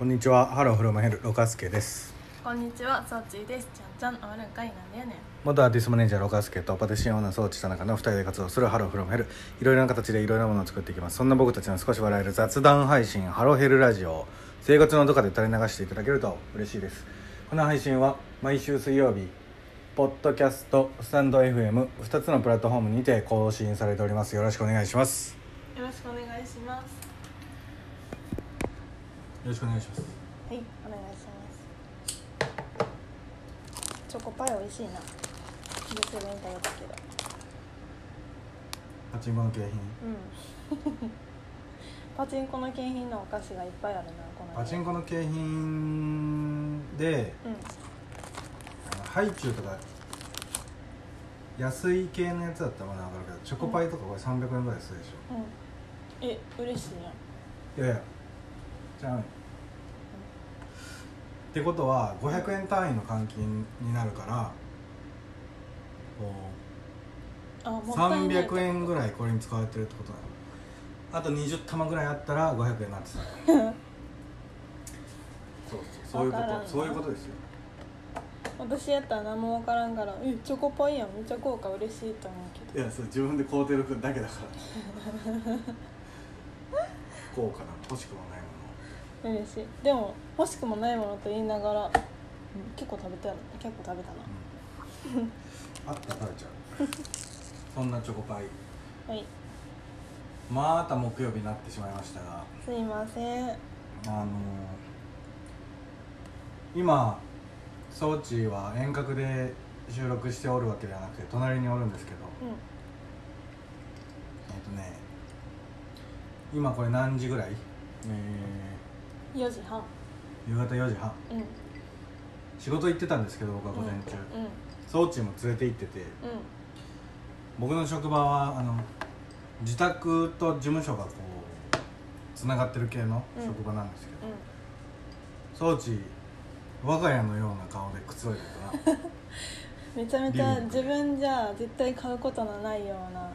こんにちは。ハローフロムヘルロカスケです。こんにちは、そーちぃです。ちゃんちゃん、あるんかいなんだよね。元アーティストマネージャーロカスケとパティシエオーナーそーちぃ田中の2人で活動するハローフロムヘル。いろいろな形でいろいろなものを作っていきます。そんな僕たちの少し笑える雑談配信ハローヘルラジオ。生活のどこかで垂れ流していただけると嬉しいです。この配信は毎週水曜日ポッドキャストスタンド FM2 つのプラットフォームにて更新されております。よろしくお願いします。よろしくお願いします。よろしくお願いしますはい、お願いします。チョコパイ美味しいな。実際に食べたけど。パチンコの景品うん。パチンコの景品のお菓子がいっぱいあるな、この。パチンコの景品でうん。あのハイチュウとか安い系のやつだったらまだ分かるけどチョコパイとかこれ300円ぐらいするでしうん。え、嬉しいやん。ょいやいやじゃあってことは500円単位の換金になるからこあ、もうったいない。300円ぐらいこれに使われてるってことなの。あと20玉ぐらいあったら500円になってた。そうそうそういうことそういうことですよ。私やったら何もわからんから、え、チョコパイやん、めっちゃ効果嬉しいと思うけど。いやそれ自分で買うてるだけだから。こうかな欲しくもない嬉しい。でも欲しくもないものと言いながら、うん結構食べた結構食べたな。あった食べちゃう。そんなチョコパイ。はい。また木曜日になってしまいましたが。すいません。うんあの今装置は遠隔で収録しておるわけではなくて隣におるんですけど。えっ、とね今これ何時ぐらい？え4時半。ー夕方4時半。うん。うん仕事行ってたんですけど僕は午前中、装置も連れて行ってて。うん。僕の職場はあの自宅と事務所がこうつながってる系の職場なんですけど、装置我が家のような顔でくつろいでたな めちゃめちゃ自分じゃ絶対買うことのないような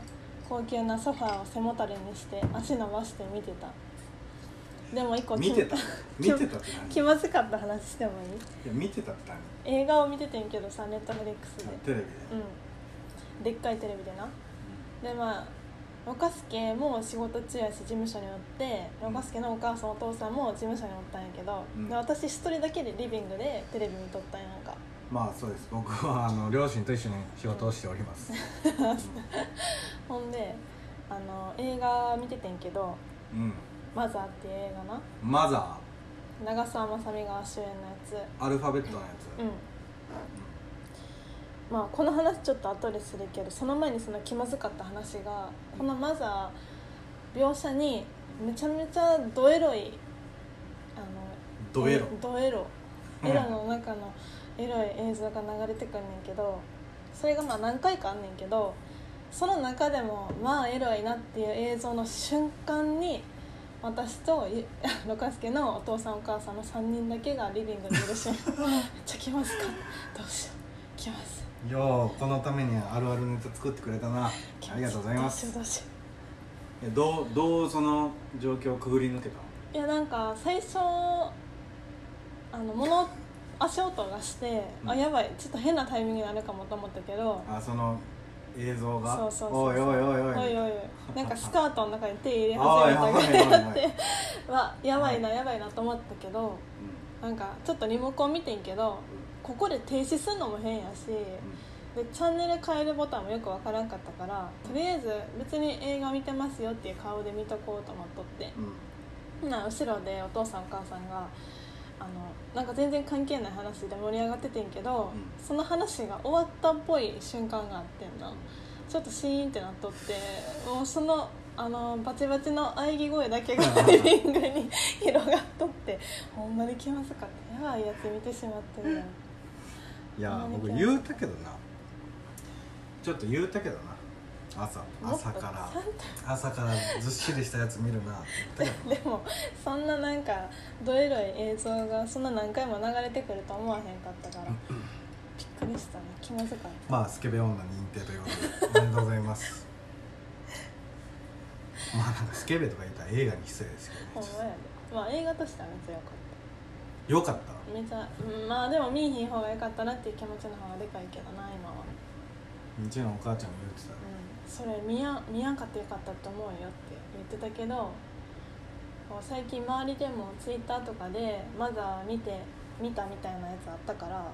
高級なソファーを背もたれにして足伸ばして見てたでも一個見てた？見てたって何？気まずかった話してもいい？いや見てたって何？映画を見ててんけどさネットフリックスで。テレビで、うん。でっかいテレビでな。でまあ若助も仕事中やし事務所におってうん。若助のお母さんお父さんも事務所におったんやけど、うん。で私一人だけでリビングでテレビ見とったんやんか。まあそうです。僕はあの両親と一緒に仕事をしております、ほんであの映画見ててんけどうん「マザー」っていう映画な。マザ長澤まさみが主演のやつ。ーアルファベットのやつ、うん。まあこの話ちょっと後でするけどその前にその気まずかった話がこのマザー描写にめちゃめちゃドエロいあのドエロ。えドエロ。エロの中のエロい映像が流れてくんねんけどそれがまあ何回かあんねんけどその中でもまあエロいなっていう映像の瞬間に私とゆロカスケのお父さんお母さんの3人だけがリビングにいるしめっちゃ気まずか？どうしよう？気まずいようこのためにあるあるネタ作ってくれたな。ありがとうございます。どうしよう。どうどうその状況をくぐり抜けたいやなんか最初あの物足音がして、うん。あやばいちょっと変なタイミングになるかもと思ったけどあその映像が。そうそうそうおいおいおいおい。おいおいなんかスカートの中に手入れ始めたぐおいおいおいらい。で わやばいなやばいなと思ったけどなんかちょっとリモコン見てんけどここで停止するのも変やしでチャンネル変えるボタンもよくわからんかったからとりあえず別に映画見てますよっていう顔で見とこうと思っとって。うん。うんな後ろでお父さんお母さんがあのなんか全然関係ない話で盛り上がっててんけど、うん。その話が終わったっぽい瞬間があってんな。ちょっとシーンってなっとってもうそのあのバチバチの喘ぎ声だけがリビングに広がっとってほんまに気まずかった。やばいやつ見てしまってるいや何僕言うたけどな。ちょっと言うたけどな朝朝から。朝からずっしりしたやつ見るなって。言ったけどでもそんななんかどエロい映像がそんな何回も流れてくると思わへんかったからびっくりしたね。気まずかった。まあスケベ女認定ということでおめでとうございます。まあなんかスケベとか言ったら映画に失礼ですけどね。ほんまやで。まあ映画としてはめっちゃ良かっよかった？めちゃうんまあでも見いひん方が良かったなっていう気持ちの方がでかいけどな今は。うちのお母ちゃんも言ってた。うんそれ見や見やんかってよかったと思うよって言ってたけど最近周りでもツイッターとかでまだ見て見たみたいなやつあったから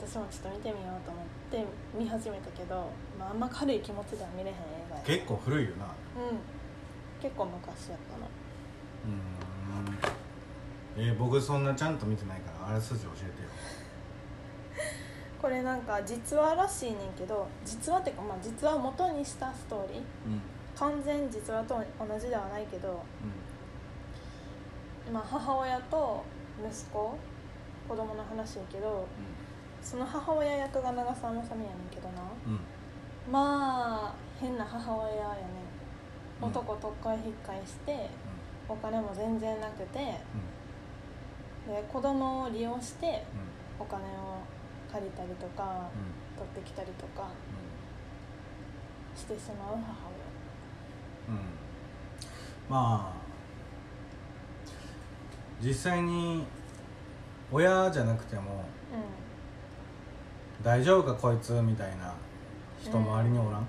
私もちょっと見てみようと思って見始めたけど、まあ、あんま軽い気持ちでは見れへん映画や。結構古いよな。うん。結構昔やったな。うん。えー僕そんなちゃんと見てないからあらすじ教えてよこれなんか実話らしいねんけど実話っていうかまあ実話を元にしたストーリー。うん。完全実話と同じではないけど、まあ、母親と息子子供の話やけどその母親役が長澤まさみやねんけどな。まあ変な母親やねん。うん。男とっかい引っかいしてお金も全然なくてで子供を利用してお金を借りたりとか取ってきたりとかしてしまう母うん。まあ実際に親じゃなくても親大丈夫かこいつみたいな人周りにおらん、うん。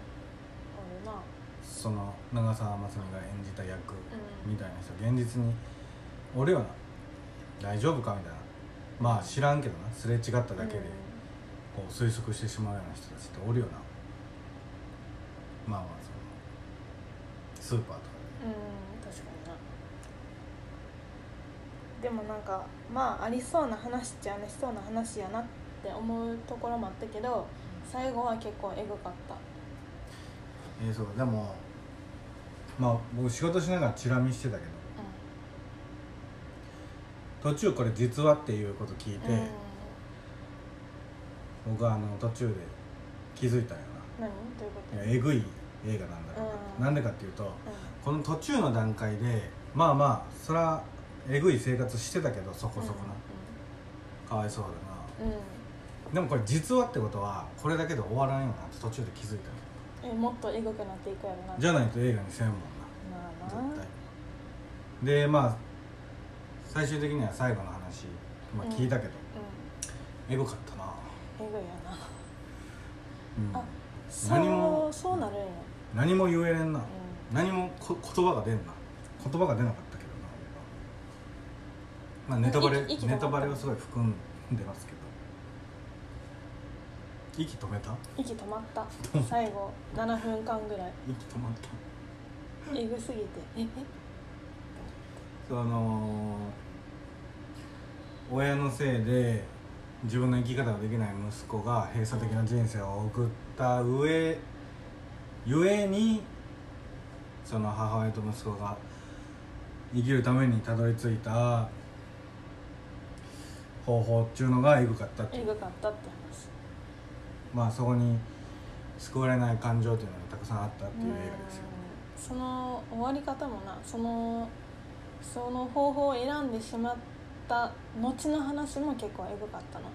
その長澤まさみが演じた役うん。みたいな人現実におるよな。大丈夫かみたいな。まあ知らんけどな。すれ違っただけでこう推測してしまうような人たちっておるよな。まあまあそのスーパーとかうん、うん、確かにな。でもなんかまあありそうな話っちゃありそうな話やなって思うところもあったけど最後は結構エグかった。でえーそうでもまあ僕仕事しながらチラ見してたけど。途中これ実話っていうこと聞いて、うん、うん、僕はあの途中で気づいたんよ何？どういうこと？えぐい映画なんだろうな、うん。なんでかっていうとうこの途中の段階でまあまあそらえぐい生活してたけどそこんそこな、かわいそうだな。うん、うんでもこれ実話ってことはこれだけで終わらんよなって途中で気づいたの。えもっとエグくなっていくやろな。じゃないと映画にせんもんな。まあな。絶対。でまあ最終的には最後の話、まあ、聞いたけど、うエゴかったな、ん。エグいやなうんあ何もそうなるんや。何も言えれんな、う何もこ言葉が出んな。言葉が出なかったけどなまあネタバレネタバレをすごい含んでますけど。息止めた？息止まった。最後7分間ぐらい。息止まった。エグすぎて。ええ？その親のせいで自分の生き方ができない息子が閉鎖的な人生を送った上ゆえにその母親と息子が生きるためにたどり着いた方法っていうのがエグかったっていうエグかったって話まあそこに救われない感情というのがたくさんあったっていう映画ですようん。その終わり方もなそのその方法を選んでしまった後の話も結構エグかったな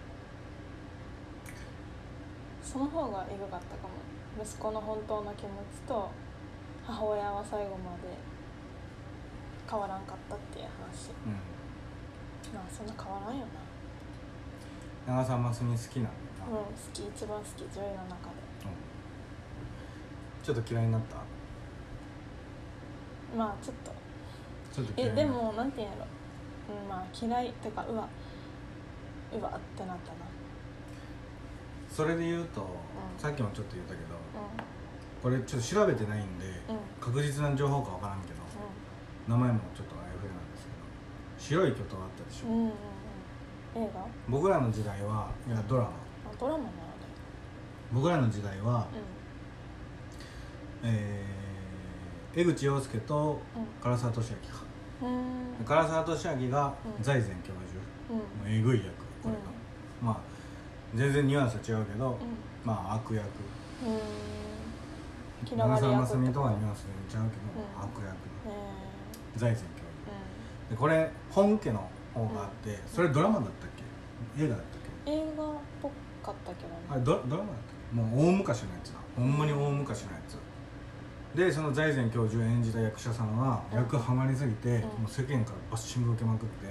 その方がエグかったかも。息子の本当の気持ちと母親は最後まで変わらんかったっていう話。うん。まあそんな変わらんよな。長澤まさみ好きなんだ。な、うん好き一番好き女優の中で。ちょっと嫌いになった？まあちょっと。ちょっと嫌いえになった。でもなんていうんやろ、うん、まあ嫌いっていうかうわうわってなったな。それで言うと、ん。さっきもちょっと言ったけどうこれちょっと調べてないんで、んうん。確実な情報かわからんけど、名前もちょっとあやふやなんですけど白い巨塔あったでしょ、うんうんうん。うん映画？僕らの時代はいやドラマ。あドラマなの？僕らの時代は、でえー江口洋介とう唐沢寿明か。うんうん唐沢寿明がうん。財前教授、うん。もうえぐい役これが、まあ全然ニュアンスは違うけど、うまあ悪役。長澤まさみ役とはニュアンス全然違うけど、うん。悪役。財前教授。でこれ本家の方があって、それドラマだったっけ？映画だったっけ？ー映画っぽかったけどね。あれドドラマだったっけ？もう大昔のやつなほんまに大昔のやつでその財前教授を演じた役者さんはうん。役ハマりすぎて、うん。もう世間からバッシング受けまくって、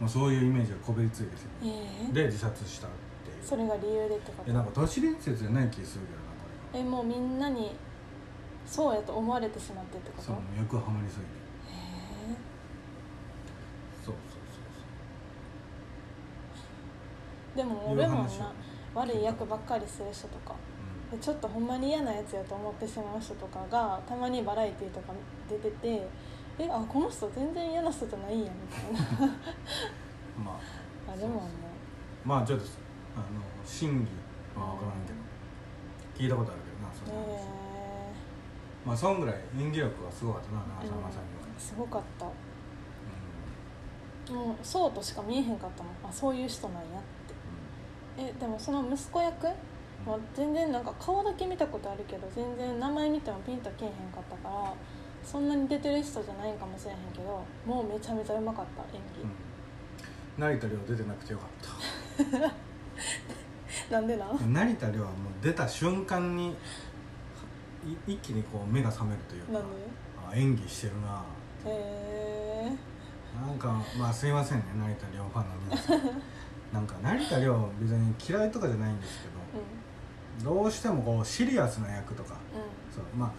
もうそういうイメージがこびりついてえー、で自殺したっていう。それが理由でってこと？えなんか都市伝説じゃない気するけどなこれえもうみんなにそうやと思われてしまってってこと？そう欲はまりすぎて。へそうそうえでもそうそう。俺もいう話を。な悪い役ばっかりする人とか。うでちょっとほんまに嫌なやつやと思ってしまう人とかがたまにバラエティーとか出てて「えあこの人全然嫌な人じゃないやん」みたいな。んまあ あでもねまあちょっとあの真偽は分からんけど聞いたことあるけどなそえの話、え。まあそんぐらい演技力がすごかったな長澤まさみは、すごかった。うもうそうとしか見えへんかったもん。あそういう人なんやって。えでもその息子役まあ、全然なんか顔だけ見たことあるけど全然名前見てもピンとけえへんかったからそんなに出てる人じゃないかもしれへんけどもうめちゃめちゃうまかった演うん。成田凌出てなくてよかっ技、なんでなん？た成田凌はもう出た瞬間にい一気にこう目が覚めるというかなんで？あ演技してるな。へえなんかまあすいませんね成田凌ファンの皆さん。なんか成田凌別に嫌いとかじゃないんですけどうんどうしてもこうシリアスな役とかうそうまあ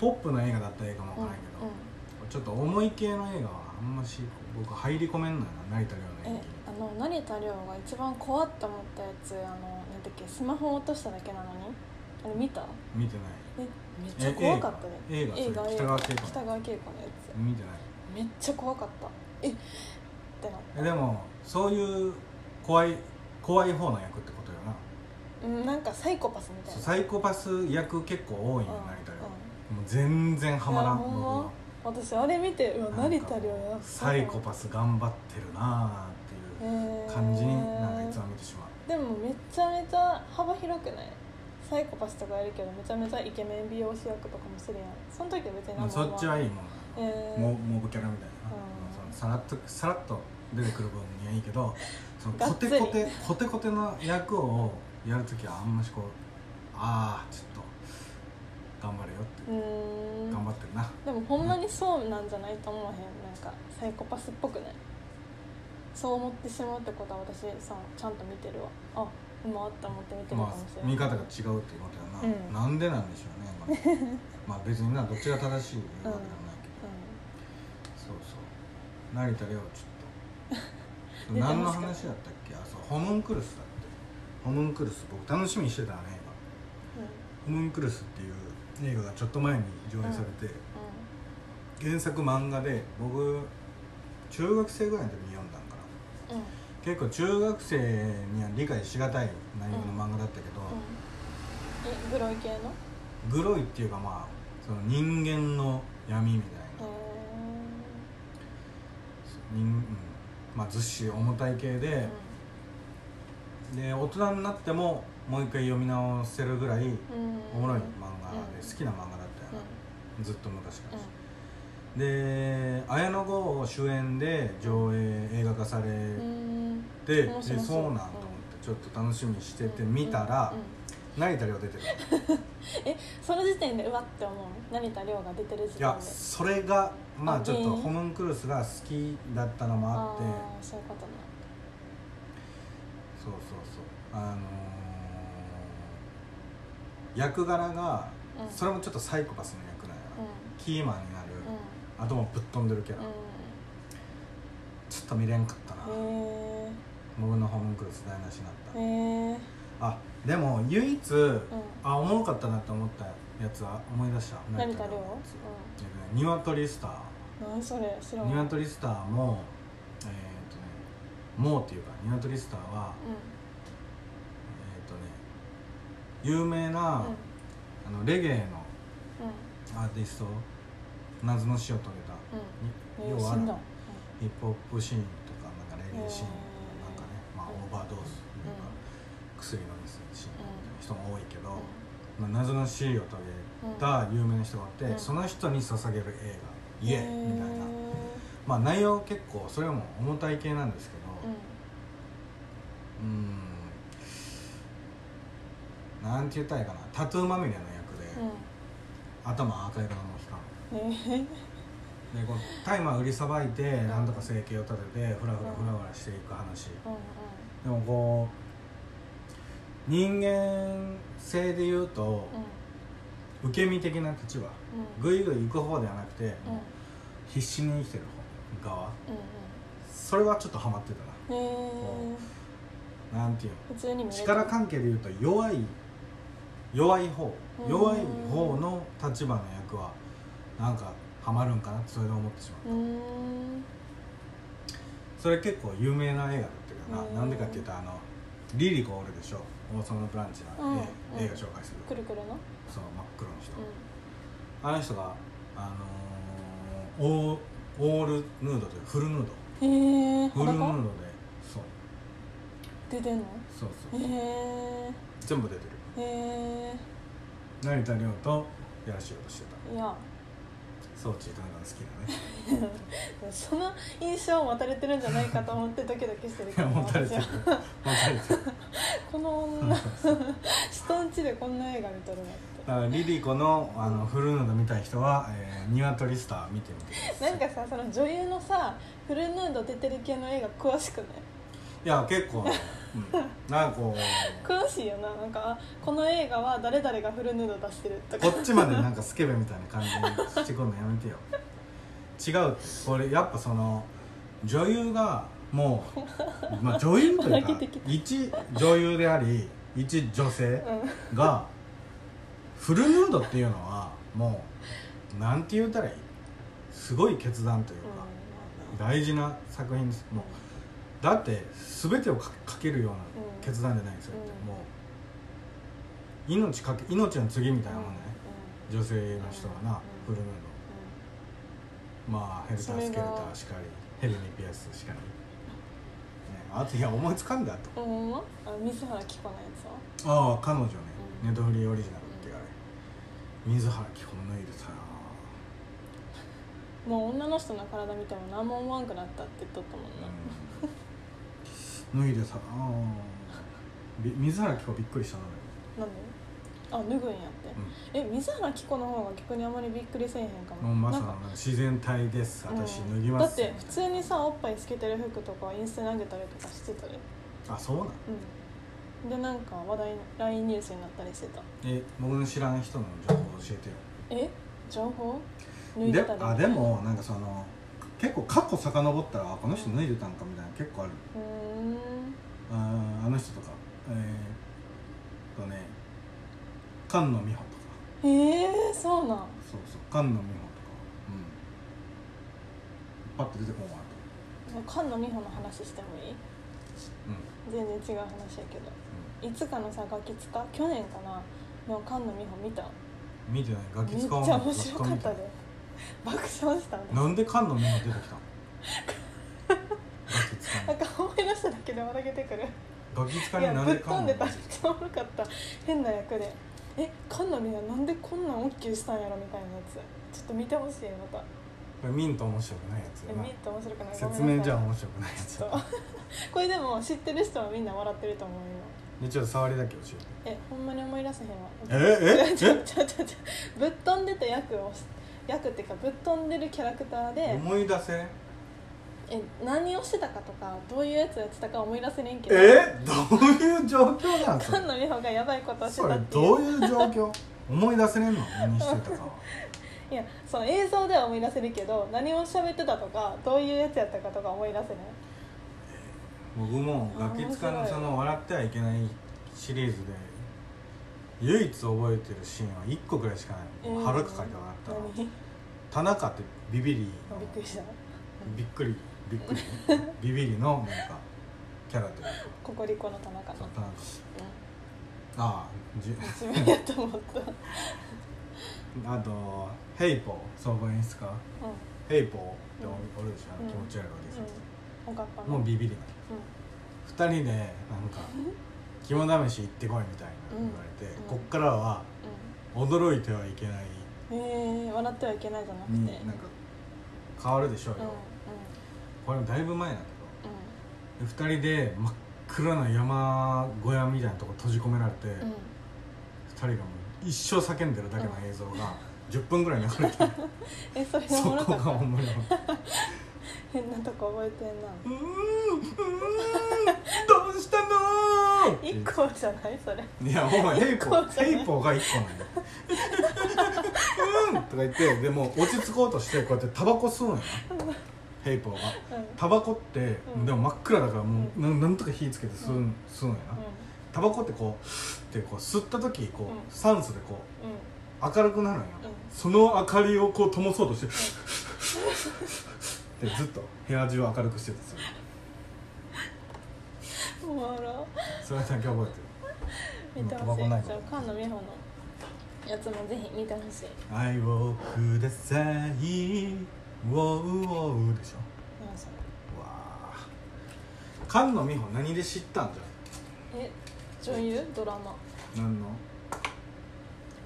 ポップな映画だったらいいかもわからんけど、ちょっと重い系の映画はあんまし僕入り込めんのよな成田凌の演え技あの成田凌が一番怖って思ったやつあのなんだっけスマホ落としただけなのに？あれ見た？見てない。えめっちゃ怖かったね。映画？映画北川景子北川景子のや見てない。つめっちゃ怖かった。えってなった。えでもそういう怖い怖い方の役ってうんなんかサイコパスみたいな。サイコパス役結構多いんようん成田凌もう全然ハマらん私あれ見てうわ成田凌やサイコパス頑張ってるなーっていう感じになんかいつも見てしまう。でもめちゃめちゃ幅広くない？サイコパスとかやるけどめちゃめちゃイケメン美容師役とかもするやん。その時は別にまあそっちはいいもん。なえーモモブキャラみたいな、うん。さらっとさらっと出てくる分にはいいけどそのコテコテ コテコテの役をやるときはあんましこうああちょっと頑張れよって、頑張ってるな。でもほんまにそうなんじゃないと思わへん。なんかサイコパスっぽくない？そう思ってしまうってことは私さちゃんと見てるわ。あ今あった思って見てるかまあもしれない、見方が違うっていうことやな、うん。なんでなんでしょうね、まあ、まあ別になどっちが正しいわけでもないけど、そうそう。成田凌ちょっと。何の話だったっけ？あそうホムンクルスだホムンクルス僕楽しみにしてたね映画ホムンクルスっていう映画がちょっと前に上映されて、原作漫画で僕中学生ぐらいの時に読んだんかな。うん。うん結構中学生には理解しがたい内容の漫画だったけど、えグロい系の？へグロいっていうかまあその人間の闇みたいえな、人うん。まあずっしり重たい系で、で大人になってももう一回読み直せるぐらいうん。おもろい漫画でうん好きな漫画だったような、ずっと昔から、ん。で綾野剛主演で上映映画化されうん。て、面白そう。なんと思ってちょっと楽しみにしてて見たら、成田凌出てる。えその時点でうわって思う？成田凌が出てる時点で。いやそれがまああちょっとホムンクルスが好きだったのもあって。そういうことねそうそうそう。あのー役柄が、うん。それもちょっとサイコパスの役なんやな、うキーマンになる、ん。頭ぶっ飛んでるキャラ、うん。ちょっと見れんかったな、うんへ僕のホムンクルス台無しになった、えへえあでも唯一、うん。あおもろかったなって思ったやつは思い出した。成田凌の？やつえっとねニワトリスター。うん何それ？知らん。ニワトリスターももうっていうかニワトリスターはうえーっとね有名な、んうん。あのレゲエのうん。アーティスト謎の死を遂げた、うん。要はヒップホップシーンとかなんかレゲエシーンなんかね、まあ、うん。オーバードーズとか、薬飲みすぎシーンみたいな人も多いけど、うまあ、謎の死を遂げた有名な人があって、うん。その人に捧げる映画「イエーみたいな。へまあ内容結構それも重たい系なんですけどーうん。うーんなんて言ったらいいかな。タトゥーまみれの役で、うん。頭赤色の人えー。でこう大麻売りさばいてなんとか生計を立ててフラフラフラフラしていく話。うんでもこう人間性で言うとうん。うん受け身的な立場。うん。ぐいぐい行く方ではなくてうん。必死に生きてる方側。うんそれはちょっとハマってたななんていうの？普通に見れた力関係で言うと弱い弱い方。うん。弱い方の立場の役はなんかハマるんかなってそれで思ってしまううーん。それ結構有名な映画だったけどうん。ななんでかっていうとあのリリコおるでしょ。王様のブランチの、うん。え映画紹介する。くるくるの？そう真っ黒の人、うあの人があのーオーオールヌードというフルヌード。んへえフルヌード裸で出てんの？そうそう。へえ全部出てる。へ成田凌とやらしようとしてた。えいや。装置とか好きだね。その印象を持たれてるんじゃないかと思ってドキドキしてるいけど。や持たれてる。私持はたれてる。この女 人んちでこんな映画見とるのって。だからリリコのあのフルヌード見たい人は、えー、ニワトリスター見てみてください。なんかさその女優のさフルヌード出てる系の映画詳しくない？いや結構、うん、なんかこう。詳しいよななんかあこの映画は誰々がフルヌード出してるとか。こっちまでなんかスケベみたいな感じにしてくるのやめてよ。違うって。これやっぱその女優がもう、まあ、女優というか 一女優であり一女性うん。がフルヌードっていうのはもうなんて言うたらいい。すごい決断というか、大事な作品です。もうだって全てをかかけるような決断じゃないんですよ、うん。もう命かけ命の次みたいなもんね、女性の人はな、うん。フルヌード。まあヘルター・スケルターしかりヘレニー・ピアスしかり、ね、あといや思いつかんだと。うん。うんうんあの水原希子のやつは？ああ彼女ね、うん。ネットフリーオリジナルってあれ水原希子の脱いでさもう女の人の体見ても何も思わんくなったって言っとったもんな、うん、脱いでさあび水原希子びっくりしたな。なんであ脱ぐんやって、え水原希子の方が逆にあまりびっくりせえへんかも。もうまさなんか。に自然体です。私うん。脱ぎます。だって普通にさおっぱいつけてる服とかインスタに上げたりとかしてたであそうなん？うん。でなんか話題 LINE ニュースになったりしてた。え僕の知らん人の情報教えてよ。え？情報？脱いででたりあでもなんかその結構過去遡ったらあこの人脱いでたんかみたいな結構ある。あー。あの人とか。えー、っとね菅野美穂とか。えー、そうなん。そうそう菅野美穂とか。うん。パッと出てこんわ菅野美穂の話してもいい？と全然違う話やけど。いつかのさガキ使去年かな？の菅野美穂見た？うん見てない。ガキめっちゃ面白かったで 爆笑したねなんで菅野美穂出てきたの？なんか思い出しただけで笑けてくる。ガキ使いやになんでぶっ飛んでた。めっちゃおもろかった。変な役で。え菅野美穂なんでこんなん OK したんやろみたいなやつ。ちょっと見てほしいまた。これ見んと面白くないやつえやな。見て面白くない。説明じゃん面白くないやつこれでも知ってる人はみんな笑ってると思うよ。でちょっと触りだけ教えて。えほんまに思い出せへんわ。ええちょちょちょちょぶっ飛んでた役をし役っていうかぶっ飛んでるキャラクターで思い出せえ何をしてたかとかどういうやつをやってたか思い出せねんけど。え？どういう状況なん？それ菅野美穂がやばいことをしてたってどういう状況？思い出せねんの？何してたかは。いやその映像では思い出せるけど何を喋ってたとかどういうやつやったかとか思い出せない？僕もガキ使のその「笑ってはいけない」シリーズで唯一覚えてるシーンは1個ぐらいしかない、うん。はるか書いて笑った。田中ってビビリのびっくりした。びっくり。びっくり。ビビリのなんかキャラというかココリコの田中の。そう田中。ああじうん自分やと思った。う んあとヘイポー総合演出家。ヘイポーっておるでしょ、あの気持ち悪いわけですよ、うん。もうビビリなうん。2人でなんか 肝試し行ってこいみたいな言われて、うん。こっからは驚いてはいけないうんえー、笑ってはいけないじゃなくて。になんか変わるでしょうよ、うんうん。これもだいぶ前だうけどで2人で真っ暗な山小屋みたいなとこ閉じ込められて、んうん。2人がもう一生叫んでるだけの映像が10分ぐらい流れてる。えそれがおそこがもろかった 変なとこ覚えてんな。うーんうーん。どうしたの？ー一個じゃないそれ。いやほんまヘイポ一個じゃない。ヘイポが1個なんだようん。とか言ってでも落ち着こうとしてこうやってタバコ吸うんや。なヘイポが。うん。タバコって、うん。でも真っ暗だからもう、うなんなんとか火つけて吸うん、うん。吸うんやな、タバコってこうってこう吸った時こう、うん。酸素でこうんうん。う明るくなるんや、うん。その明かりをこう灯そうとして、でずっと部屋中を明るくしてたんですよ。おもろ。それだけ覚えてる。見てほしい。菅野美穂のやつもぜひ見てほしい。愛をくださいウォーウォーでしょ。何それうわあ菅野美穂何で知ったんじえ女優？ドラマ。ゃん何の？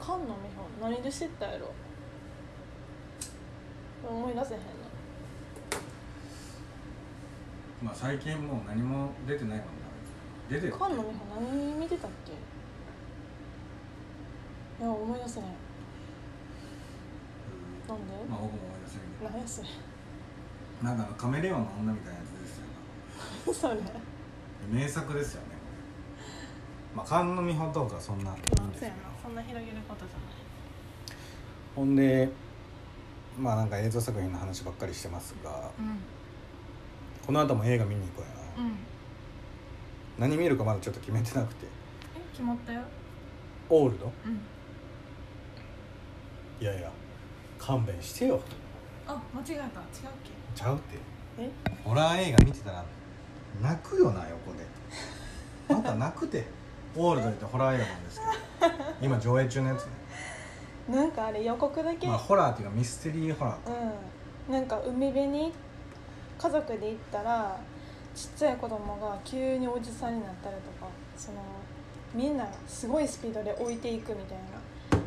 菅野美穂何で知ったやろ。思い出せへんなまあ最近もう何も出てないもんな。出てる菅野美穂何見てたっけ？いや思い出せない。なんで？まあ僕も思い出せんけど。何やそれ。なんかあのカメレオンの女みたいなやつですよ。それ。ね名作ですよね。まあ菅野美穂とかそんないいんですけど。そんな広げることじゃない。ほんでまあなんか映像作品の話ばっかりしてますが。うんこの後も映画見に行こうやな。うん。何見るかまだちょっと決めてなくて。え決まったよ。オールド？うん。いやいや勘弁してよ。あ間違えた。違うっちゃうって。けえ？ホラー映画見てたら泣くよな横で。あんた泣くて。オールドってホラー映画なんですけど。今上映中のやつね。なんかあれ予告だけ、まあホラーっていうかミステリーホラーうん。なんか海辺に家族で行ったらちっちゃい子供が急におじさんになったりとかそのみんなすごいスピードで置いていくみたいな。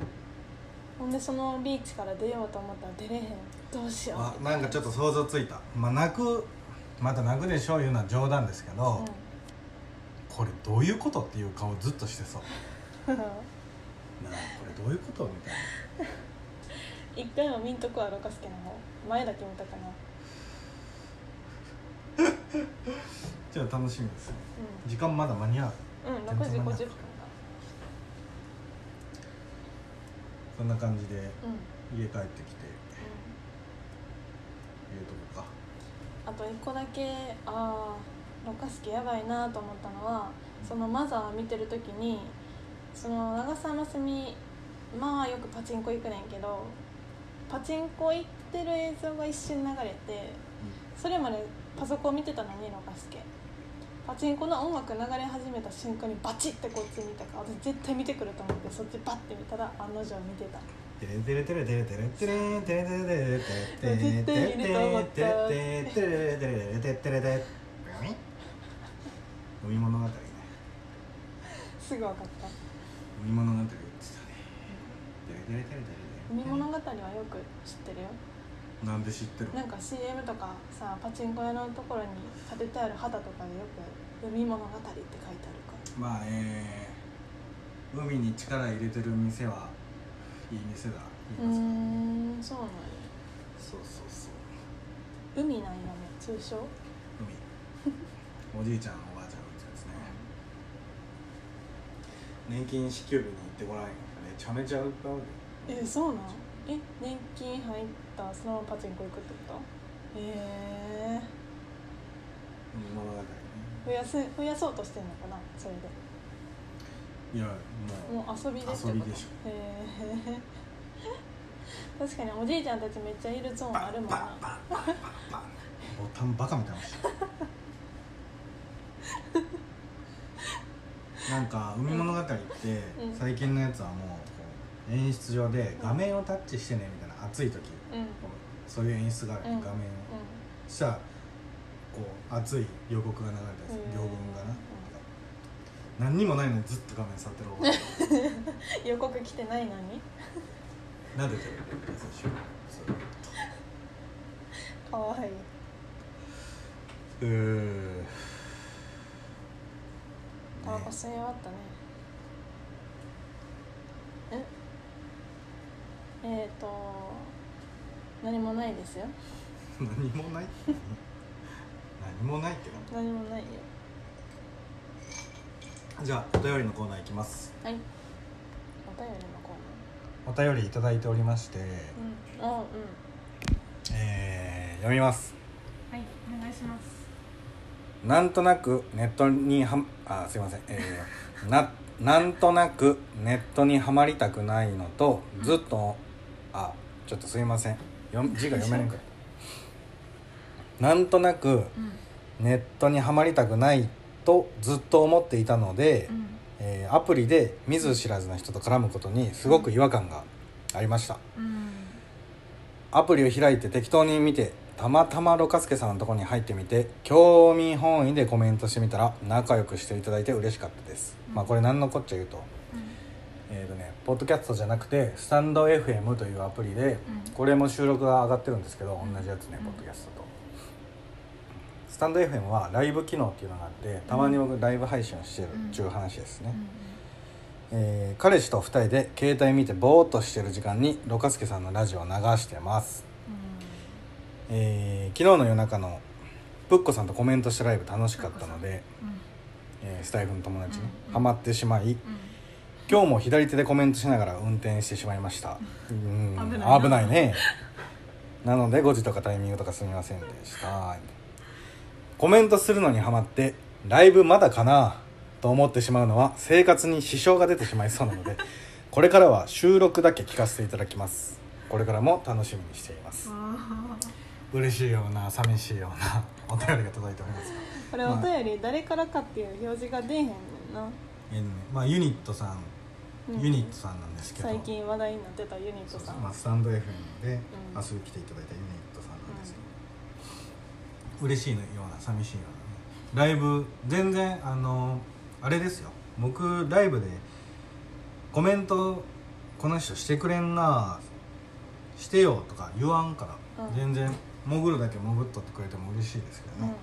ほんでそのビーチから出ようと思ったら出れへん。どうしよう。あなんかちょっと想像ついた。まあ泣くまた泣くでしょういうのは冗談ですけど、うこれどういうことっていう顔ずっとしてそう。ん なあこれどういうことみたいな。一回も見んとこはロカスケの方前だけ見たかなじゃあ楽しみですね。う時間まだ間に合う。うん、うん、6時50分だ。そんな感じでうん、うん家帰ってきて。いうとこか。あと一個だけああロカスケやばいなと思ったのはそのマザー見てる時にその長澤まさみまあよくパチンコ行くねんけどパチンコ行ってる映像が一瞬流れてそれまでパソコン見てたのにロカスケパチンコの音楽流れ始めた瞬間にバチッてこっち見たから私絶対見てくると思ってそっちバッて見たら案の定見てた。テレテレテレテレテレテレテレテレテレテレテレ絶対いると思ったテレテレテレテレテレテレテレ海物語ねすぐ分かった海物語言ってたねテレテレテレテレ海物語はよく知ってるよなんで知ってる？なんか CM とかさパチンコ屋のところに立ててある旗とかでよく「海物語」って書いてあるかまあね海に力入れてる店はいい店だいうますからーんそうなんや。そうそうそう。海なんやね通称？海。おじいちゃんおばあちゃんの家ですね。年金支給日に行ってごらんよめちゃめちゃ歌うでえそうなん？え年金入ったそのままパチンコ行くってこと？へえ海物語ね。増やせ増やそうとしてんのかな？それで。いやもうもう遊びでってこと？遊びでしょ。へえ 確かにおじいちゃんたちめっちゃいるゾーンあるもんな。ボタンバカみたいな なんか海物語ってうん。最近のやつはもう演出上で画面をタッチしてねみたいな暑い時。そういう演出がある、うん。画面を。そしたらこう熱い予告が流れたりす両文がな、何にもないのにずっと画面触ってる 予告来てないのに？撫でてるかわいい、う。ー。タバコ吸い終わったねええっ、と何もないですよ。何もない？何もないってな何もないよ。じゃあお便りのコーナーいきます。はい。お便りのコお便りいただいておりまして、ーナーうん。あうん。えー読みます。はいお願いします。なんとなくネットにはあすいません。えー、ななんとなくネットにはまりたくないのとずっとあちょっとすいません。よ 字が読めないかなんとなくうん。ネットにはまりたくないとずっと思っていたので、うん。えーアプリで見ず知らずの人と絡むことにすごく違和感がありました。うん。アプリを開いて適当に見てたまたまロカスケさんのところに入ってみて興味本位でコメントしてみたら仲良くしていただいて嬉しかったです、うん。まあこれ何のこっちゃ言うと。えーとねポッドキャストじゃなくてスタンド FM というアプリで、うん。これも収録が上がってるんですけどうん。同じやつね、うん。ポッドキャストと。スタンド FM はライブ機能っていうのがあってたまに僕ライブ配信をしてるっていう話ですね、えー彼氏と2人で携帯見てぼーっとしてる時間にロカスケさんのラジオを流してます、えー昨日の夜中のプッコさんとコメントしたライブ楽しかったので、えースタイフの友達にうん。ハマってしまい今日も左手でコメントしながら運転してしまいました。うん。危ないな。危ないね。なので5時とかタイミングとかすみませんでした。コメントするのにハマってライブまだかなと思ってしまうのは生活に支障が出てしまいそうなのでこれからは収録だけ聞かせていただきます。これからも楽しみにしています。嬉しいような寂しいようなお便りが届いております。これお便り誰からかっていう表示が出えへんねんな。えーねまあユニットさんユニットさんなんですけど。最近話題になってたユニットさん。まあ、スタンド FM でうん。遊び来ていただいたユニットさんなんですけど、嬉しいような寂しいようなね。ライブ全然あのあれですよ。僕ライブでコメントこの人してくれんなしてよとか言わんから、うん。全然潜るだけ潜っとってくれても嬉しいですけどね、うんうん。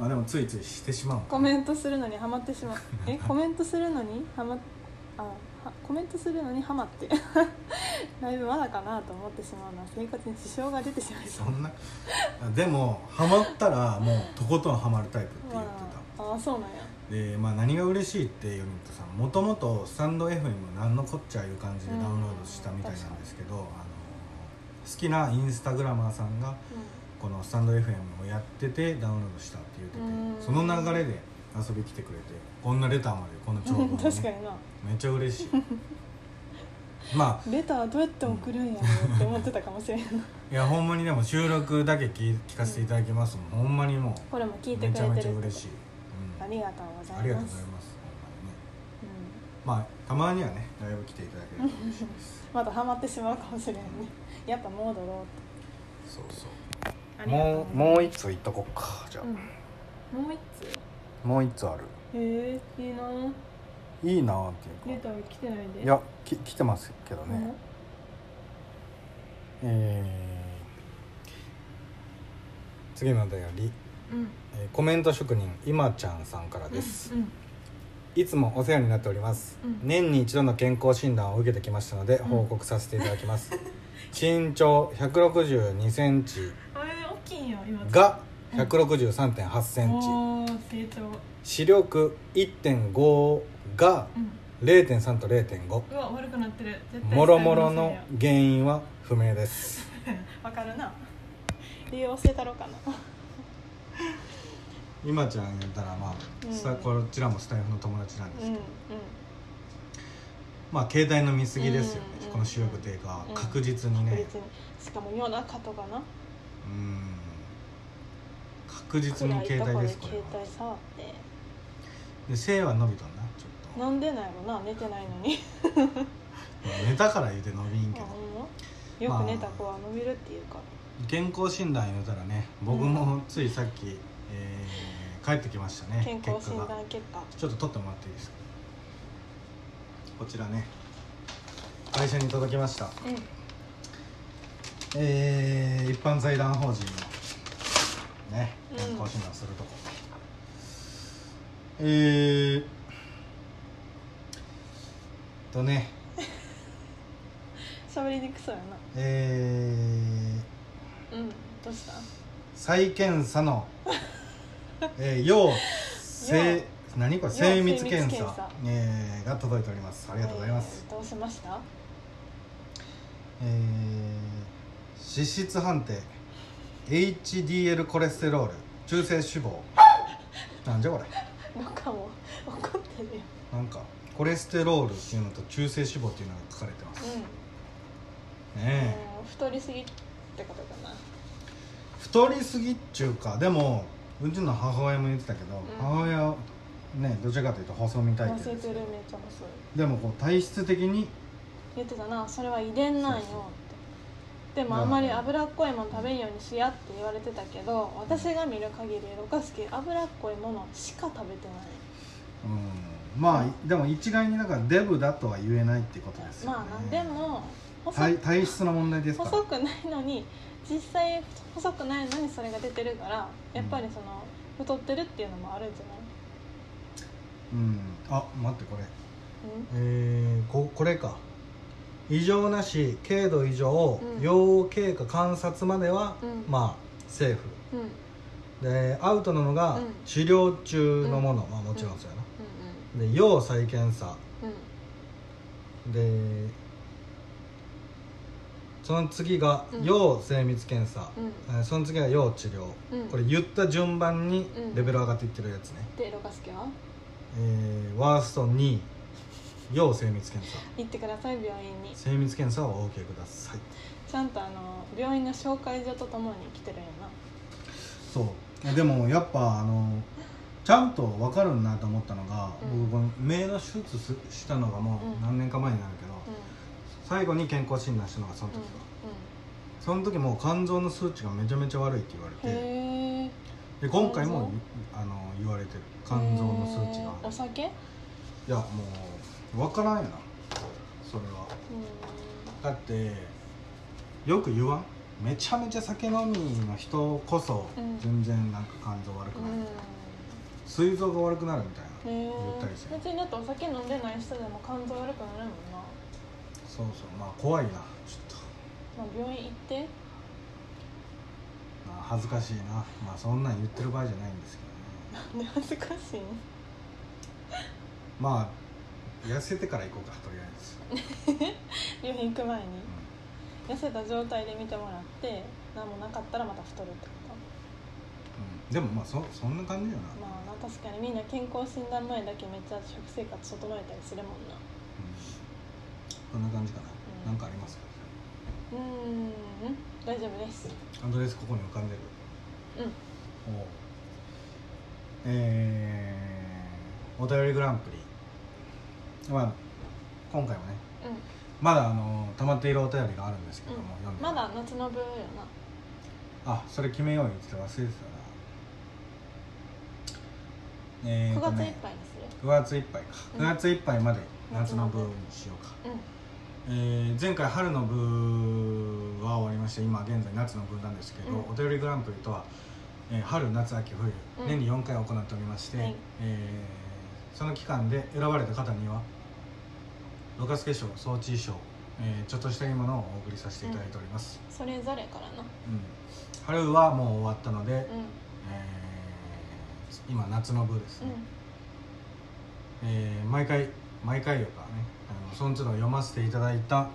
まあでもついついしてしまう。コメントするのにハマってしまう。えコメントするのにハマあはコメントするのにハマって。ライブまだかなと思ってしまうのは生活に支障が出てしまいそんな？でもハマったらもうとことんハマるタイプって言まってた。ああそうなんや。でまあ何が嬉しいってユニットさんもともとスタンド FM なんのこっちゃいう感じでダウンロードしたみたいなんですけど、あの好きなインスタグラマーさんがこのスタンド FM をやっててダウンロードしたって言っててうん。その流れで遊び来てくれてこんなレターまでこの長文うん、を、確かね、にな。めっちゃ嬉しい。まあ。レターどうやって送るんやろうって思ってたかもしれんな。いいやほんまにでも収録だけ聞聞かせていただきますもん、ほんまにもこれも聞いうてめちゃめくれてるちゃ嬉しい、うん、ありがとうございます。ありがとうございます。ほんまにね。まあたまにはねライブ来ていただけると嬉しいです。うん、まだハマってしまうかもしれんね。やっぱ戻ろうそうそう。ともうもう一ついっとこっかじゃあ、うん、もう一もう一つある。つへえいいな。いいなーっていうか。レター来てないで。いやき来てますけどね、えー次のお便り、うん。えーコメント職人今ちゃんさんからです、うんいつもお世話になっております、うん。年に一度の健康診断を受けてきましたのでん。報告させていただきます、身長1 6 2センチあれ大きいよ今。が1 6 3 8センチ、成長視力1.5がうん。0.3と0.5うわ悪くなってる。絶対もろもろの原因は不明です。わかるな。理由教えたろうかな。今ちゃん言ったらまあ、うん。こちらもスタイフの友達なんですけど、うんうん。まあ携帯の見過ぎですよね、うんこの視力低下は。うん。確実にね。別に。しかも夜中とかな。うん確実に携帯ですこれ携帯触って。で背は伸びとんなちょっなんでなんやろな寝てないのに。と、まあ寝たから言うて伸びんけど。よく寝た子は伸びるっていうか。健康診断言うたらね僕もついさっき、えー帰ってきましたね健康診断結果。ちょっと取ってもらっていいですか？こちらね会社に届きました。うん。えー、一般財団法人のねうん健康診断するとこ、えーとね。喋りりにくそうやな。えー、うんどうした？再検査の、えー、要精何これ？精密検査。検査。えーが届いております。ありがとうございます、えーどうしました？えー脂質判定。HDL コレステロール中性脂肪。なんじゃこれ？なんかもう怒ってるよ。なんかコレステロールっていうのと中性脂肪っていうのが書かれてます、うん。ねえ。うん太りすぎってことかな。太りすぎっちゅうかでもうちの母親も言ってたけど、ん。母親ねどちらかというと細身体痩せ型ですてるめっちゃ細いでもこう体質的に言ってたな。それは遺伝なんよ。ってそうでもあ。んまり脂っこいもの食べんようにしやって言われてたけど私が見る限りロカスケ脂っこいものしか食べてない。うん。まあでも一概になんかデブだとは言えないってことですよね。まあなでも細体体質の問題ですから。細くないのに実際細くないのにそれが出てるからやっぱりその太ってるっていうのもあるんじゃない？うん。あ待ってこれ。うん？えー、ここれか異常なし軽度異常、うん。要経過観察までは、うん。まあセーフ。うん。でアウトなのが、うん。治療中のもの、まあもちろんそうやな、うで要再検査。んうん。でその次がうん。要精密検査、うん。えーその次が要治療、うん。これ言った順番にうん。レベル上がっていってるやつね、でロカスケは？えーワースト2位要精密検査。行ってください病院に。精密検査をお受けください。ちゃんとあの病院の紹介状とともに来てるんやな。そう。でもやっぱあのちゃんと分かるなと思ったのが、うん。僕この目の手術すしたのがもうん。う何年か前になるけど、う最後に健康診断したのがその時。ん。か、その時もう肝臓の数値がめちゃめちゃ悪いって言われうんてで今回も肝あの言われてる。肝臓の数値が。お酒？いやもう分からんよな。それは。うだってよく言わん。めちゃめちゃ酒飲みの人こそうん。全然なんか肝臓悪くなる、膵臓が悪くなるみたいな言ったりして別にだってお酒飲んでない人でも肝臓悪くなるもんな。そうそう。まあ怖いな。ちょっと、まあ病院行って？まあ、恥ずかしいな。まあそんなん言ってる場合じゃないんですけどね。なんで恥ずかしいんまあ痩せてから行こうかとりあえず、病院行く前に。う痩せた状態で見てもらって何もなかったらまた太るってこんうん、でもまあそそんな感じよな、とまあな確かにみんな健康診断前だけめっちゃ食生活整えたりするもんな。うん、そんな感じかな、うん。なんかあります？かうーん。大丈夫です。アドレスここに浮かんでる？うん。おう。えー、お便りグランプリまあ今回もね。うん。まだあの溜まっているお便りがあるんですけども、読んで。まだ夏の分よな。あそれ決めよう言っ忘れてた。なえ9ーとね月いっぱいにする。9月いっぱいか。うん。9月いっぱいまで夏夏の部にしようか、うん。えー前回春の部は終わりまして今現在夏の部なんですけど、うん。お便りグランプリとは、えー春夏秋冬、うん。年に4回行っておりまして、はい。えーその期間で選ばれた方にはロカスケ賞装置賞、えーちょっとしたいいものをお送りさせていただいております、それぞれからな。うん。春はもう終わったので、うん。えー今夏の部ですうん。ね、えー毎回毎回よかねあのその都度読ませていただいた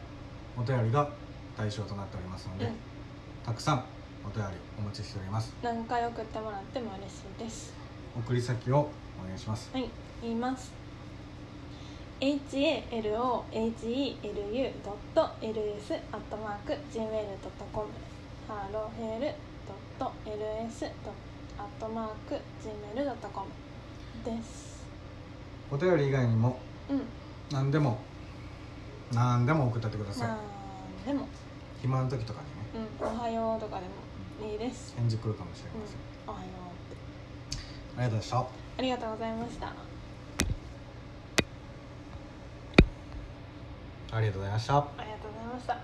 お便りが対象となっておりますので、うん。たくさんお便りお待ちしております。何回送ってもらっても嬉しいです送り先をお願いします。はい言います。Halolu.ls.gmail.com ハロヘル .ls.gmail.com です。お便り以外にもうん。何でも何でも送ってってください、まあでも、暇の時とかにね。うん、おはようとかでもいいです。返事来るかもしれうん。ません、おはようりがとうございました。ありがとうございました。ありがとうございました。ありがとうございました